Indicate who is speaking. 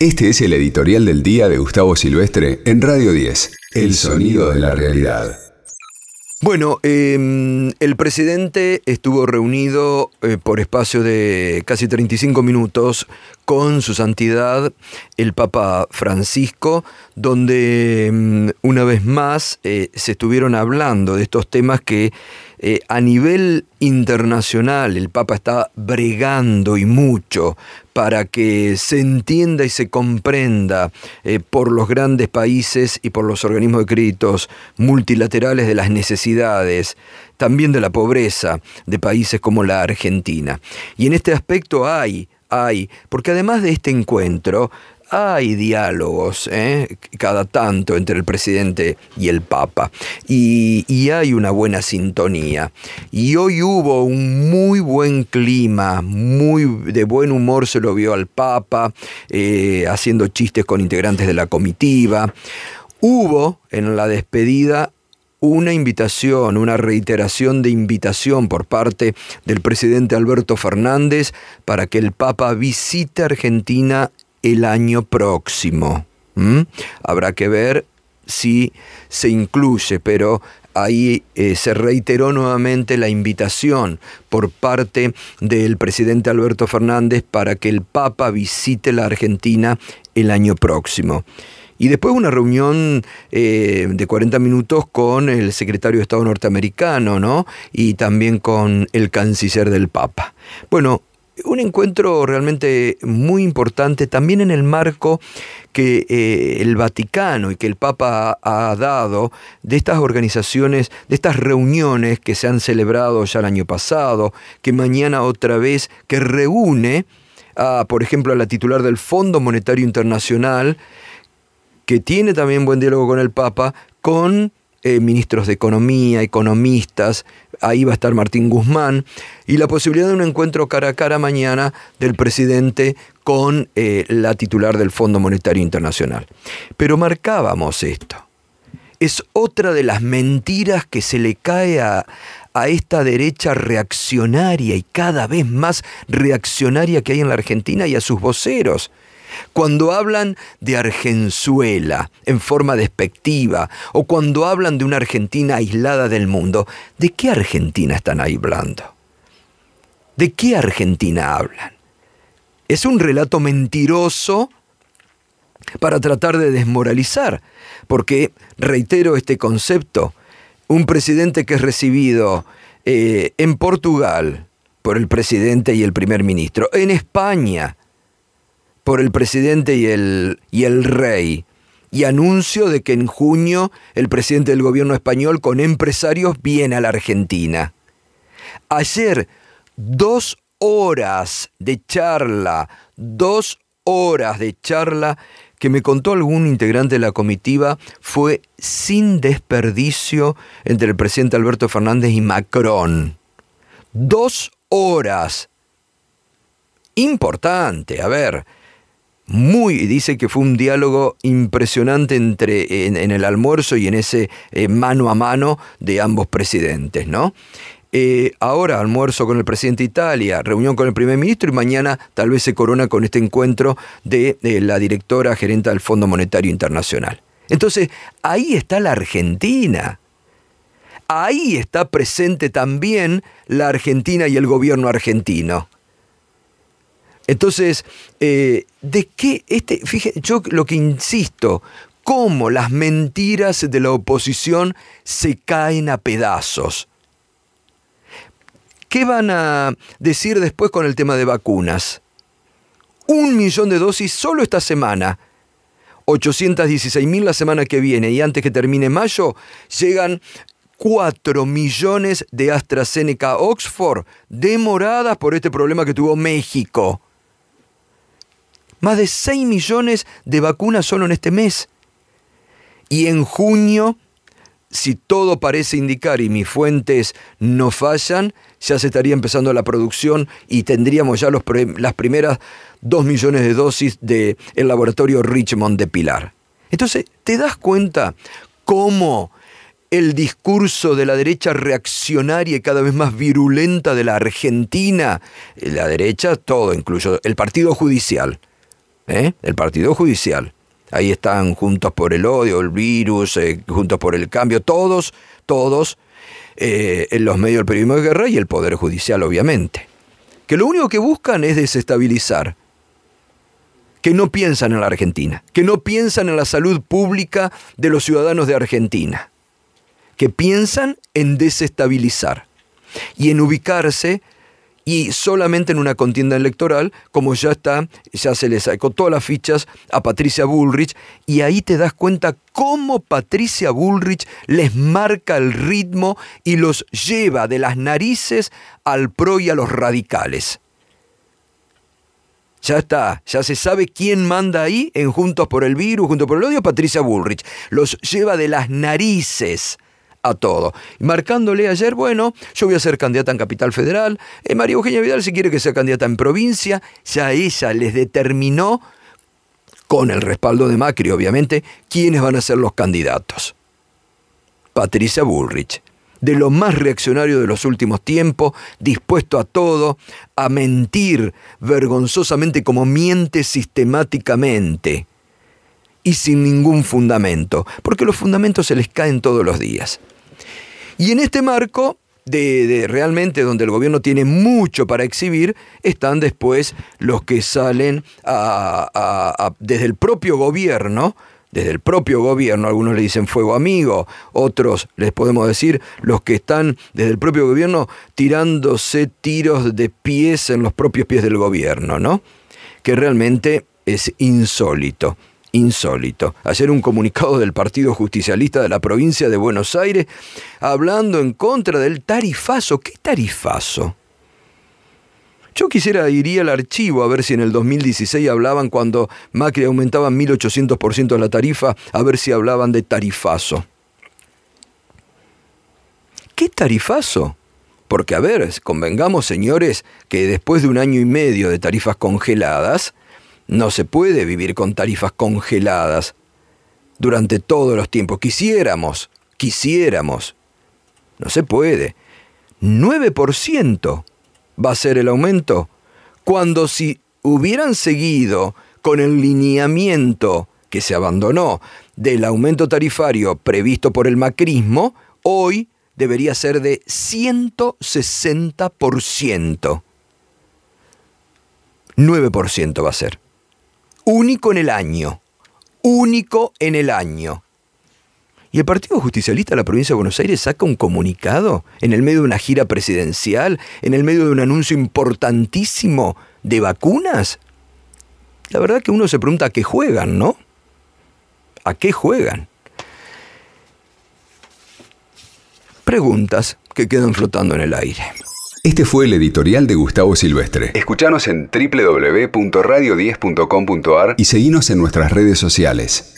Speaker 1: Este es el editorial del día de Gustavo Silvestre en Radio 10, El sonido de la realidad.
Speaker 2: Bueno, em, el presidente estuvo reunido eh, por espacio de casi 35 minutos con su santidad el Papa Francisco, donde em, una vez más eh, se estuvieron hablando de estos temas que eh, a nivel internacional el Papa está bregando y mucho para que se entienda y se comprenda eh, por los grandes países y por los organismos de créditos multilaterales de las necesidades, también de la pobreza de países como la Argentina. Y en este aspecto hay hay, porque además de este encuentro, hay diálogos ¿eh? cada tanto entre el presidente y el Papa y, hay una buena sintonía. Y hoy hubo un muy buen clima, muy de buen humor se lo vio al Papa, eh, haciendo chistes con integrantes de la comitiva. Hubo en la despedida una invitación, una reiteración de invitación por parte del presidente Alberto Fernández para que el Papa visite Argentina el año próximo. Habrá que ver si se incluye, pero ahí eh, se reiteró nuevamente la invitación por parte del presidente Alberto Fernández para que el Papa visite la Argentina el año próximo. Y después una reunión eh, de 40 minutos con el secretario de Estado norteamericano, ¿no? Y también con el canciller del Papa. Bueno, un encuentro realmente muy importante también en el marco que eh, el Vaticano y que el Papa ha dado de estas organizaciones, de estas reuniones que se han celebrado ya el año pasado, que mañana otra vez, que reúne a, por ejemplo, a la titular del Fondo Monetario Internacional, que tiene también buen diálogo con el Papa, con eh, ministros de Economía, economistas, ahí va a estar Martín Guzmán, y la posibilidad de un encuentro cara a cara mañana del presidente con eh, la titular del Fondo Monetario Internacional. Pero marcábamos esto. Es otra de las mentiras que se le cae a, a esta derecha reaccionaria y cada vez más reaccionaria que hay en la Argentina y a sus voceros. Cuando hablan de Argenzuela en forma despectiva o cuando hablan de una Argentina aislada del mundo, ¿de qué Argentina están hablando? ¿De qué Argentina hablan? Es un relato mentiroso para tratar de desmoralizar, porque, reitero este concepto, un presidente que es recibido eh, en Portugal por el presidente y el primer ministro, en España por el presidente y el, y el rey. Y anuncio de que en junio el presidente del gobierno español con empresarios viene a la Argentina. Ayer, dos horas de charla, dos horas de charla que me contó algún integrante de la comitiva fue sin desperdicio entre el presidente Alberto Fernández y Macron. Dos horas. Importante, a ver, muy, dice que fue un diálogo impresionante entre, en, el almuerzo y en ese eh, mano a mano de ambos presidentes, ¿no? Eh, ahora almuerzo con el presidente de Italia, reunión con el primer ministro y mañana tal vez se corona con este encuentro de, de la directora gerente del Fondo Monetario Internacional. Entonces, ahí está la Argentina. Ahí está presente también la Argentina y el gobierno argentino. Entonces, eh, ¿de qué este, fíjate, yo lo que insisto, cómo las mentiras de la oposición se caen a pedazos. ¿Qué van a decir después con el tema de vacunas? Un millón de dosis solo esta semana. 816 mil la semana que viene y antes que termine mayo llegan 4 millones de AstraZeneca Oxford demoradas por este problema que tuvo México. Más de 6 millones de vacunas solo en este mes. Y en junio, si todo parece indicar y mis fuentes no fallan, ya se estaría empezando la producción y tendríamos ya las primeras 2 millones de dosis del el laboratorio Richmond de Pilar. Entonces, ¿te das cuenta cómo el discurso de la derecha reaccionaria y cada vez más virulenta de la Argentina, la derecha, todo incluso, el Partido Judicial, ¿eh? el Partido Judicial. Ahí están Juntos por el Odio, el Virus, eh, Juntos por el Cambio, todos, todos eh, en los medios del periodismo de guerra y el Poder Judicial, obviamente. Que lo único que buscan es desestabilizar. Que no piensan en la Argentina, que no piensan en la salud pública de los ciudadanos de Argentina, que piensan en desestabilizar y en ubicarse y solamente en una contienda electoral, como ya está, ya se le sacó todas las fichas a Patricia Bullrich, y ahí te das cuenta cómo Patricia Bullrich les marca el ritmo y los lleva de las narices al pro y a los radicales. Ya está, ya se sabe quién manda ahí en Juntos por el Virus, Juntos por el Odio, Patricia Bullrich. Los lleva de las narices a todo. Marcándole ayer, bueno, yo voy a ser candidata en Capital Federal, eh, María Eugenia Vidal si quiere que sea candidata en provincia, ya ella les determinó, con el respaldo de Macri obviamente, quiénes van a ser los candidatos. Patricia Bullrich, de lo más reaccionario de los últimos tiempos, dispuesto a todo, a mentir vergonzosamente como miente sistemáticamente y sin ningún fundamento, porque los fundamentos se les caen todos los días. Y en este marco de, realmente donde el gobierno tiene mucho para exhibir, están después los que salen desde el propio gobierno, desde el propio gobierno, algunos le dicen fuego amigo, otros les podemos decir los que están desde el propio gobierno tirándose tiros de pies en los propios pies del gobierno, ¿no? Que realmente es insólito insólito. Hacer un comunicado del Partido Justicialista de la provincia de Buenos Aires hablando en contra del tarifazo. ¿Qué tarifazo? Yo quisiera iría al archivo a ver si en el 2016 hablaban cuando Macri aumentaba 1800% la tarifa, a ver si hablaban de tarifazo. ¿Qué tarifazo? Porque a ver, convengamos señores que después de un año y medio de tarifas congeladas, no se puede vivir con tarifas congeladas durante todos los tiempos. Quisiéramos, quisiéramos. No se puede. 9% va a ser el aumento, cuando si hubieran seguido con el lineamiento que se abandonó del aumento tarifario previsto por el macrismo, hoy debería ser de 160%. 9% va a ser único en el año, único en el año. Y el Partido Justicialista de la provincia de Buenos Aires saca un comunicado en el medio de una gira presidencial, en el medio de un anuncio importantísimo de vacunas. La verdad que uno se pregunta a qué juegan, ¿no? ¿A qué juegan? Preguntas que quedan flotando en el aire.
Speaker 1: Este fue el editorial de Gustavo Silvestre. Escuchanos en www.radio10.com.ar y seguinos en nuestras redes sociales.